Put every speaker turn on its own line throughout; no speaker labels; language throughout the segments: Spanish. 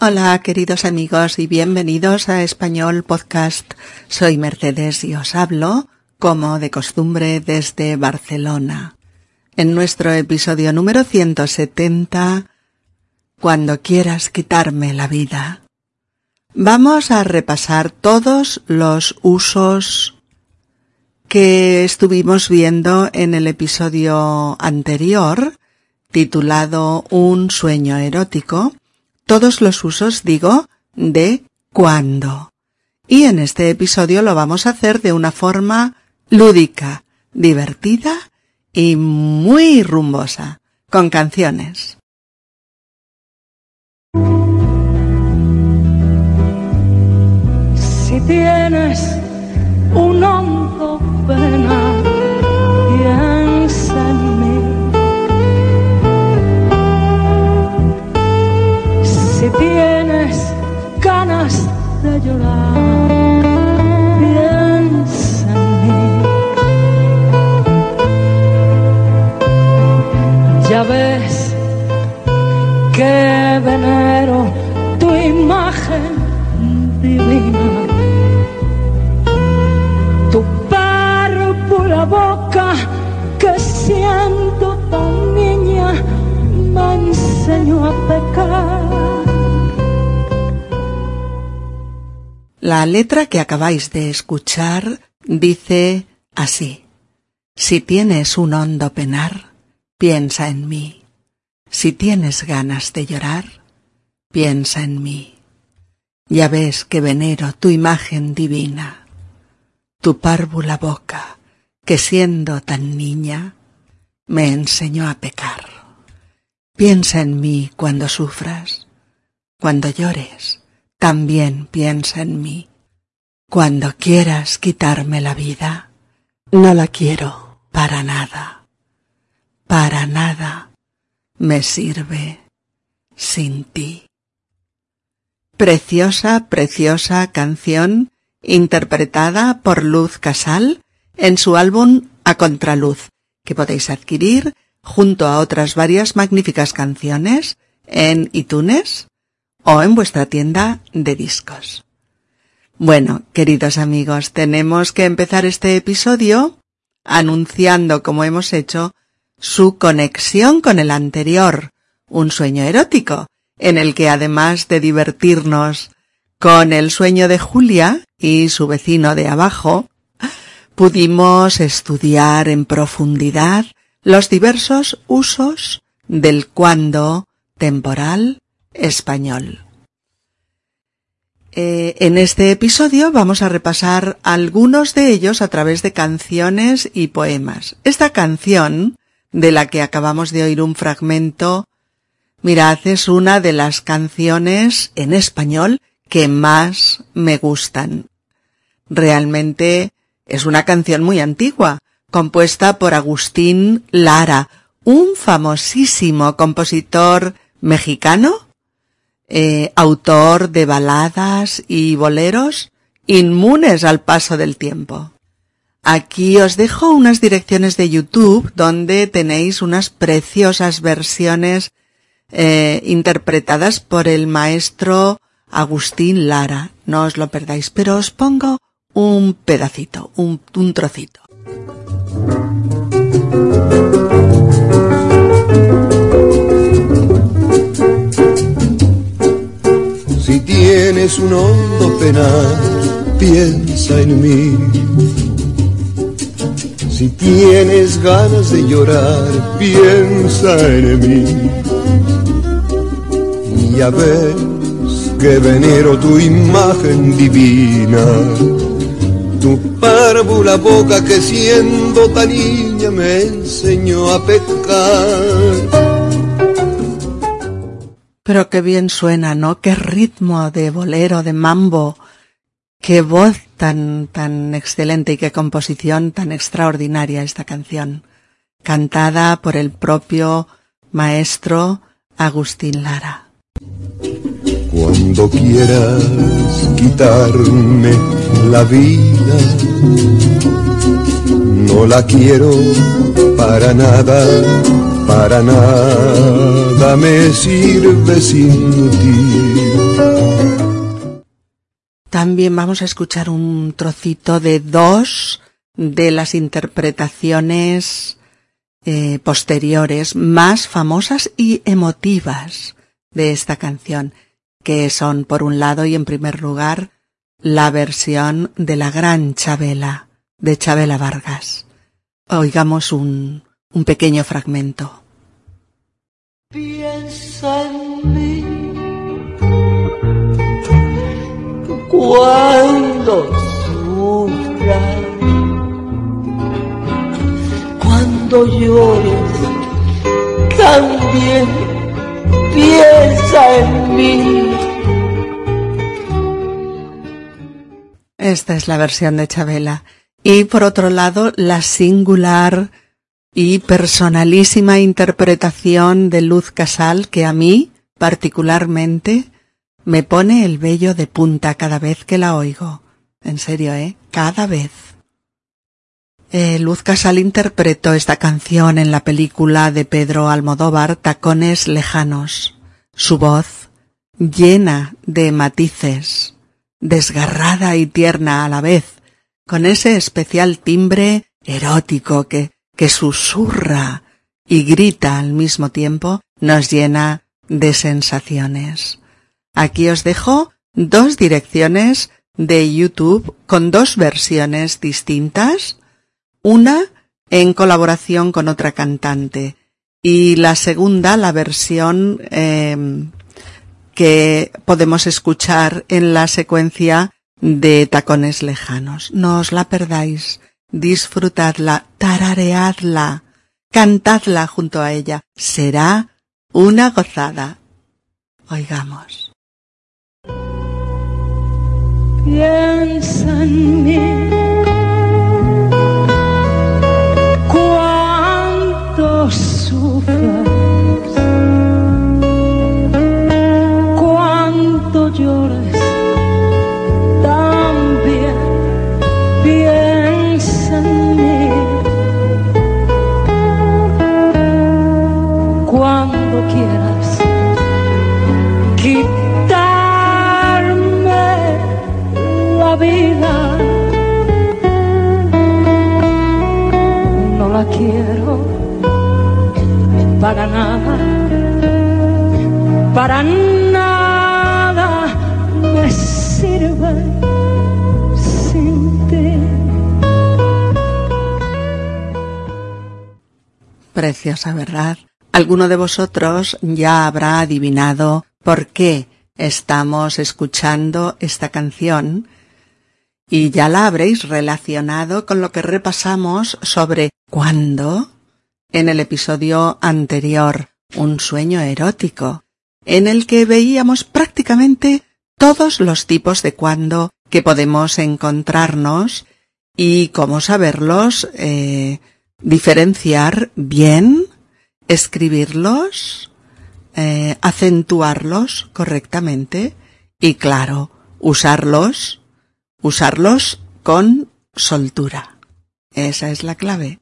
Hola queridos amigos y bienvenidos a Español Podcast. Soy Mercedes y os hablo, como de costumbre, desde Barcelona. En nuestro episodio número 170, Cuando quieras quitarme la vida. Vamos a repasar todos los usos que estuvimos viendo en el episodio anterior, titulado Un sueño erótico, todos los usos, digo, de cuando. Y en este episodio lo vamos a hacer de una forma lúdica, divertida y muy rumbosa, con canciones.
Si tienes un hondo
La letra que acabáis de escuchar dice así. Si tienes un hondo penar, piensa en mí. Si tienes ganas de llorar, piensa en mí. Ya ves que venero tu imagen divina, tu párvula boca, que siendo tan niña, me enseñó a pecar. Piensa en mí cuando sufras, cuando llores, también piensa en mí. Cuando quieras quitarme la vida, no la quiero para nada, para nada me sirve sin ti. Preciosa, preciosa canción interpretada por Luz Casal en su álbum A Contraluz, que podéis adquirir junto a otras varias magníficas canciones en iTunes o en vuestra tienda de discos. Bueno, queridos amigos, tenemos que empezar este episodio anunciando, como hemos hecho, su conexión con el anterior, un sueño erótico, en el que además de divertirnos con el sueño de Julia y su vecino de abajo, pudimos estudiar en profundidad los diversos usos del cuando temporal español. Eh, en este episodio vamos a repasar algunos de ellos a través de canciones y poemas. Esta canción, de la que acabamos de oír un fragmento, mirad, es una de las canciones en español que más me gustan. Realmente es una canción muy antigua, compuesta por Agustín Lara, un famosísimo compositor mexicano eh, autor de baladas y boleros inmunes al paso del tiempo. Aquí os dejo unas direcciones de YouTube donde tenéis unas preciosas versiones eh, interpretadas por el maestro Agustín Lara. No os lo perdáis, pero os pongo un pedacito, un, un trocito.
Tienes un hondo penar, piensa en mí. Si tienes ganas de llorar, piensa en mí. Ya ves que venero tu imagen divina, tu párvula boca que siendo tan niña me enseñó a pecar.
Pero qué bien suena, ¿no? Qué ritmo de bolero, de mambo. Qué voz tan, tan excelente y qué composición tan extraordinaria esta canción. Cantada por el propio maestro Agustín Lara.
Cuando quieras quitarme la vida, no la quiero para nada para nada me sirve sin ti.
también vamos a escuchar un trocito de dos de las interpretaciones eh, posteriores más famosas y emotivas de esta canción, que son, por un lado y en primer lugar, la versión de la gran Chabela, de Chabela Vargas. Oigamos un, un pequeño fragmento.
Piensa en mí cuando sufras, cuando llores, también piensa en mí.
Esta es la versión de Chabela. Y por otro lado, la singular y personalísima interpretación de Luz Casal que a mí, particularmente, me pone el vello de punta cada vez que la oigo. En serio, ¿eh? Cada vez. Eh, Luz Casal interpretó esta canción en la película de Pedro Almodóvar Tacones Lejanos. Su voz, llena de matices, desgarrada y tierna a la vez, con ese especial timbre erótico que, que susurra y grita al mismo tiempo, nos llena de sensaciones. Aquí os dejo dos direcciones de YouTube con dos versiones distintas, una en colaboración con otra cantante y la segunda, la versión eh, que podemos escuchar en la secuencia de Tacones Lejanos. No os la perdáis, disfrutadla, tarareadla, cantadla junto a ella. Será una gozada. Oigamos.
Cuando quieras quitarme la vida, no la quiero para nada, para nada me sirve.
Preciosa, ¿verdad? Alguno de vosotros ya habrá adivinado por qué estamos escuchando esta canción y ya la habréis relacionado con lo que repasamos sobre cuándo en el episodio anterior, un sueño erótico, en el que veíamos prácticamente todos los tipos de cuándo que podemos encontrarnos y cómo saberlos eh, diferenciar bien, escribirlos, eh, acentuarlos correctamente y claro, usarlos, usarlos con soltura. Esa es la clave.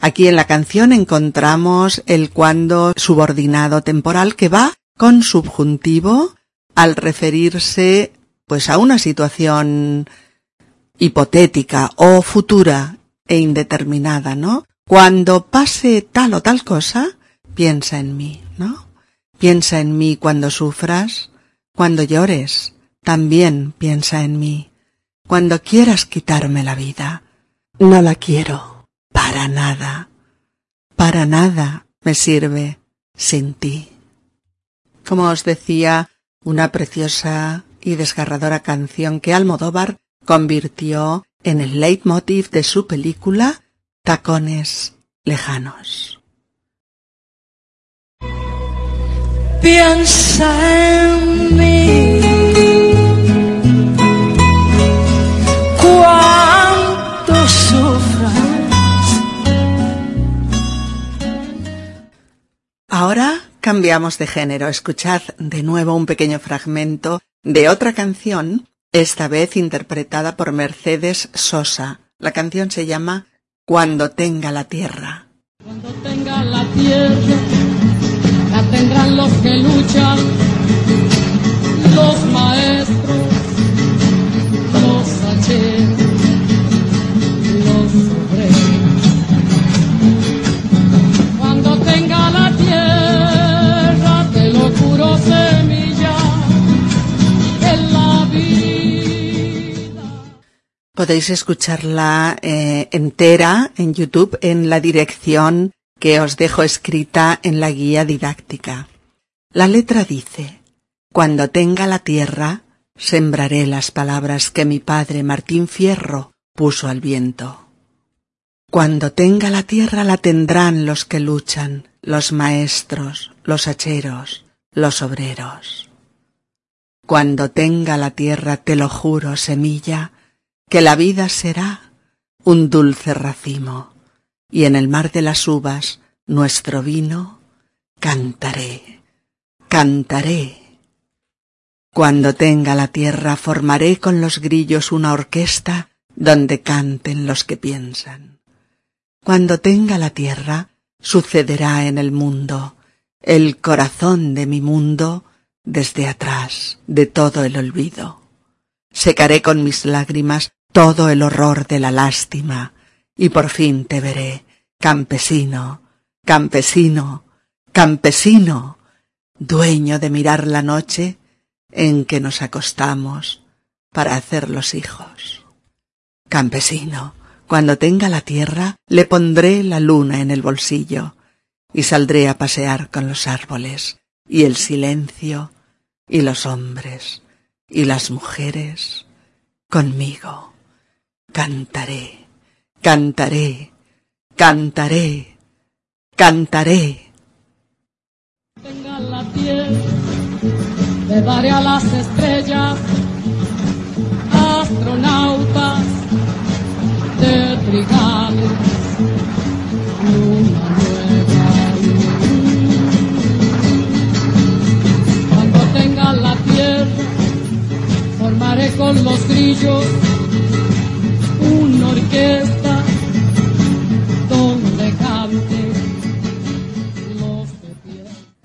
Aquí en la canción encontramos el cuando subordinado temporal que va con subjuntivo al referirse pues a una situación hipotética o futura e indeterminada, ¿no? Cuando pase tal o tal cosa, piensa en mí, ¿no? Piensa en mí cuando sufras, cuando llores, también piensa en mí. Cuando quieras quitarme la vida, no la quiero, para nada, para nada me sirve sin ti. Como os decía, una preciosa y desgarradora canción que Almodóvar convirtió en el leitmotiv de su película Tacones Lejanos.
Piensa en mí. Sufras.
Ahora cambiamos de género. Escuchad de nuevo un pequeño fragmento de otra canción, esta vez interpretada por Mercedes Sosa. La canción se llama Cuando tenga la tierra.
Cuando tenga la tierra, la tendrán los que luchan,
Podéis escucharla eh, entera en YouTube en la dirección que os dejo escrita en la guía didáctica. La letra dice, Cuando tenga la tierra, sembraré las palabras que mi padre Martín Fierro puso al viento. Cuando tenga la tierra la tendrán los que luchan, los maestros, los hacheros, los obreros. Cuando tenga la tierra, te lo juro, semilla, que la vida será un dulce racimo, y en el mar de las uvas, nuestro vino, cantaré, cantaré. Cuando tenga la tierra, formaré con los grillos una orquesta donde canten los que piensan. Cuando tenga la tierra, sucederá en el mundo, el corazón de mi mundo, desde atrás de todo el olvido. Secaré con mis lágrimas todo el horror de la lástima, y por fin te veré, campesino, campesino, campesino, dueño de mirar la noche en que nos acostamos para hacer los hijos. Campesino, cuando tenga la tierra, le pondré la luna en el bolsillo, y saldré a pasear con los árboles, y el silencio, y los hombres, y las mujeres, conmigo cantaré, cantaré, cantaré, cantaré.
Tenga la tierra, le daré a las estrellas, astronautas de trigales, luna nueva. Cuando tenga la tierra, formaré con los grillos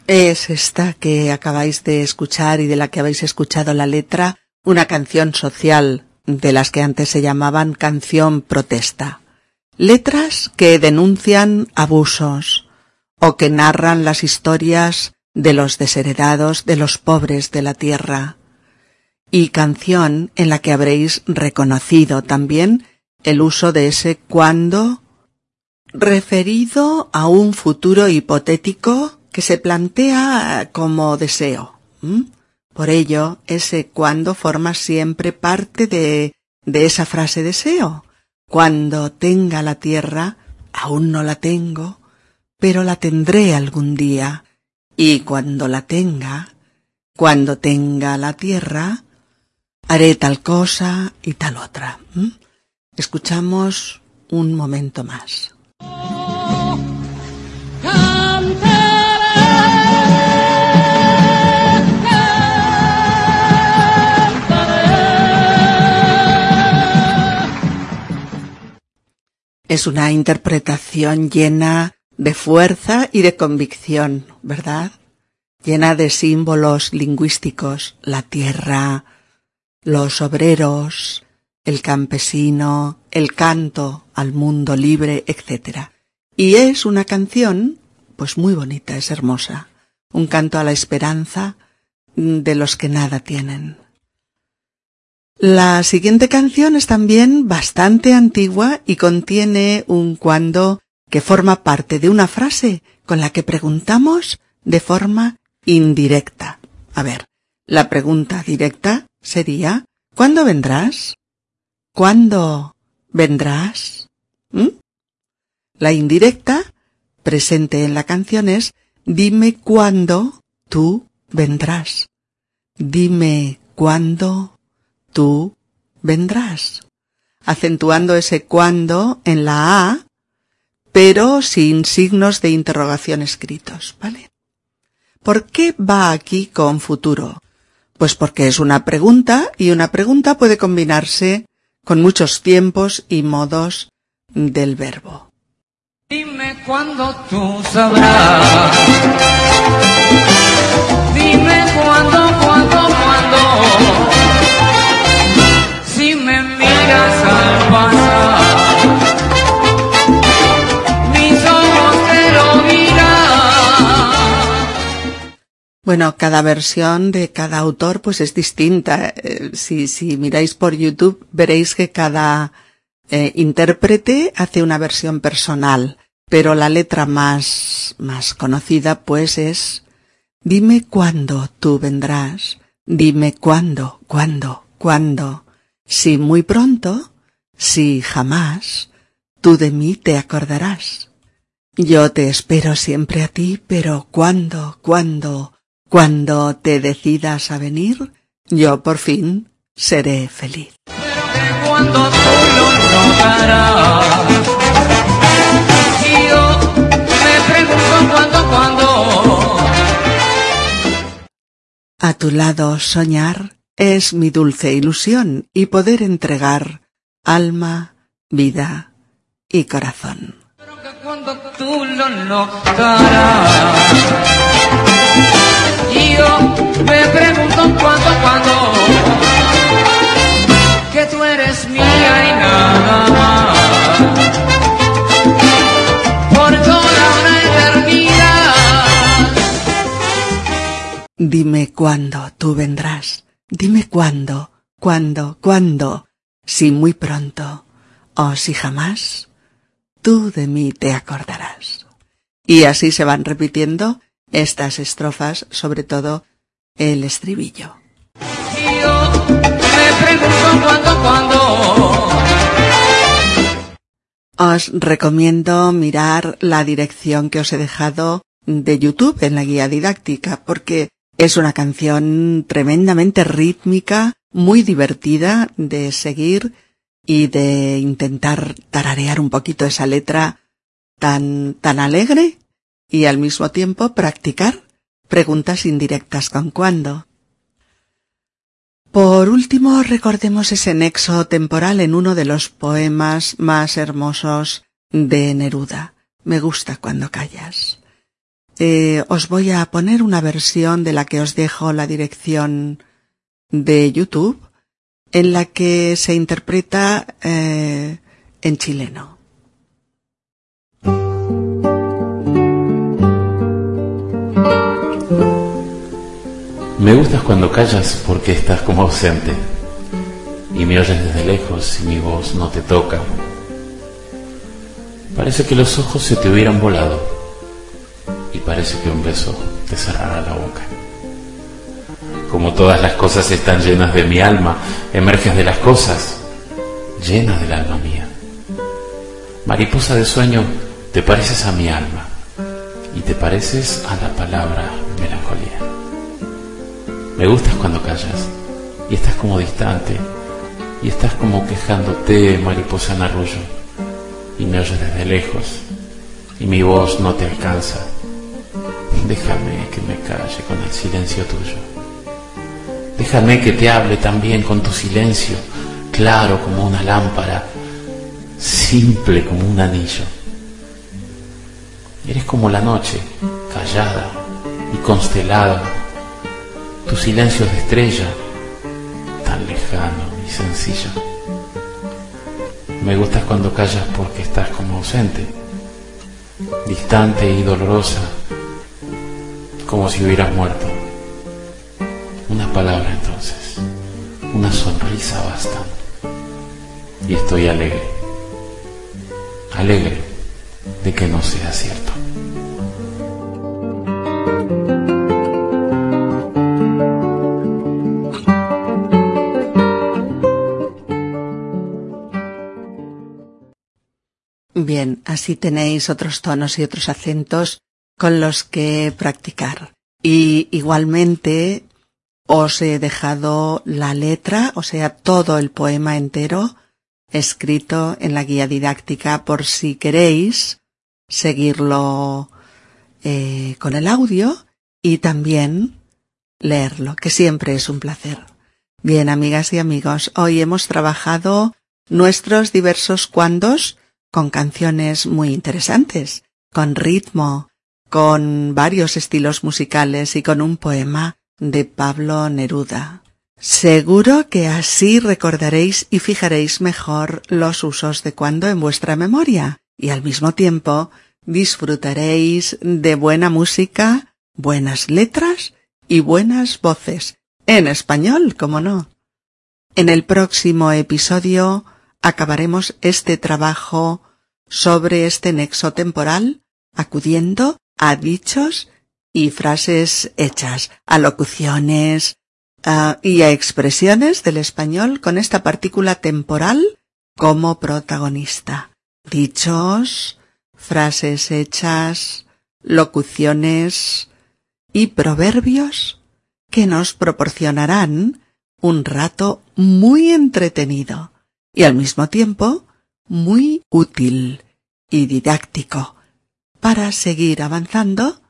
Es esta que acabáis de escuchar y de la que habéis escuchado la letra, una canción social de las que antes se llamaban canción protesta. Letras que denuncian abusos o que narran las historias de los desheredados, de los pobres de la tierra. Y canción en la que habréis reconocido también el uso de ese cuando referido a un futuro hipotético que se plantea como deseo. Por ello, ese cuando forma siempre parte de, de esa frase deseo. Cuando tenga la tierra, aún no la tengo, pero la tendré algún día. Y cuando la tenga, cuando tenga la tierra, haré tal cosa y tal otra. Escuchamos un momento más. Es una interpretación llena de fuerza y de convicción, ¿verdad? Llena de símbolos lingüísticos, la tierra, los obreros, el campesino, el canto al mundo libre, etc. Y es una canción, pues muy bonita, es hermosa, un canto a la esperanza de los que nada tienen. La siguiente canción es también bastante antigua y contiene un cuando que forma parte de una frase con la que preguntamos de forma indirecta. A ver, la pregunta directa sería ¿Cuándo vendrás? ¿Cuándo vendrás? ¿Mm? La indirecta, presente en la canción, es Dime cuándo tú vendrás. Dime cuándo tú vendrás. Acentuando ese cuándo en la A, pero sin signos de interrogación escritos, ¿vale? ¿Por qué va aquí con futuro? Pues porque es una pregunta y una pregunta puede combinarse con muchos tiempos y modos del verbo.
Dime cuándo tú sabrás. Dime cuándo, cuándo, cuándo. Si me miras al pasar,
Bueno, cada versión de cada autor pues es distinta. Eh, si, si miráis por YouTube veréis que cada eh, intérprete hace una versión personal, pero la letra más, más conocida pues es Dime cuándo tú vendrás, dime cuándo, cuándo, cuándo, si muy pronto, si jamás, tú de mí te acordarás. Yo te espero siempre a ti, pero cuándo, cuándo, cuando te decidas a venir, yo por fin seré feliz.
Pero que cuando tú lo notarás. Y yo me pregunto cuándo, cuándo.
A tu lado soñar es mi dulce ilusión y poder entregar alma, vida y corazón.
Pero que cuando tú lo notarás. Yo me pregunto cuándo, cuándo. Que tú eres mía y nada más. Por toda una eternidad.
Dime cuándo tú vendrás, dime cuándo, cuándo, cuándo, si muy pronto o si jamás, tú de mí te acordarás. Y así se van repitiendo estas estrofas, sobre todo el estribillo.
Yo me pregunto.
Os recomiendo mirar la dirección que os he dejado de YouTube en la guía didáctica, porque es una canción tremendamente rítmica, muy divertida de seguir y de intentar tararear un poquito esa letra tan, tan alegre y al mismo tiempo practicar preguntas indirectas con cuándo. Por último, recordemos ese nexo temporal en uno de los poemas más hermosos de Neruda. Me gusta cuando callas. Eh, os voy a poner una versión de la que os dejo la dirección de YouTube, en la que se interpreta eh, en chileno.
Me gustas cuando callas porque estás como ausente y me oyes desde lejos y mi voz no te toca. Parece que los ojos se te hubieran volado y parece que un beso te cerrará la boca. Como todas las cosas están llenas de mi alma, emerges de las cosas, llenas del alma mía. Mariposa de sueño, te pareces a mi alma y te pareces a la palabra melancolía. Me gustas cuando callas y estás como distante y estás como quejándote, mariposa en arrullo, y me oyes desde lejos y mi voz no te alcanza. Déjame que me calle con el silencio tuyo. Déjame que te hable también con tu silencio, claro como una lámpara, simple como un anillo. Eres como la noche, callada y constelada. Tu silencio de estrella, tan lejano y sencillo. Me gustas cuando callas porque estás como ausente, distante y dolorosa, como si hubieras muerto. Una palabra entonces, una sonrisa basta. Y estoy alegre, alegre de que no sea cierto.
Bien, así tenéis otros tonos y otros acentos con los que practicar. Y igualmente os he dejado la letra, o sea, todo el poema entero, escrito en la guía didáctica por si queréis seguirlo eh, con el audio y también leerlo, que siempre es un placer. Bien, amigas y amigos, hoy hemos trabajado nuestros diversos cuandos con canciones muy interesantes, con ritmo, con varios estilos musicales y con un poema de Pablo Neruda. Seguro que así recordaréis y fijaréis mejor los usos de cuando en vuestra memoria y al mismo tiempo disfrutaréis de buena música, buenas letras y buenas voces, en español, como no. En el próximo episodio acabaremos este trabajo sobre este nexo temporal acudiendo a dichos y frases hechas, a locuciones uh, y a expresiones del español con esta partícula temporal como protagonista. Dichos, frases hechas, locuciones y proverbios que nos proporcionarán un rato muy entretenido y al mismo tiempo muy útil y didáctico para seguir avanzando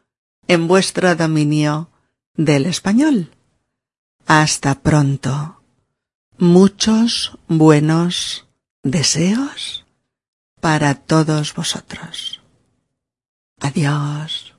en vuestro dominio del español. Hasta pronto. Muchos buenos deseos para todos vosotros. Adiós.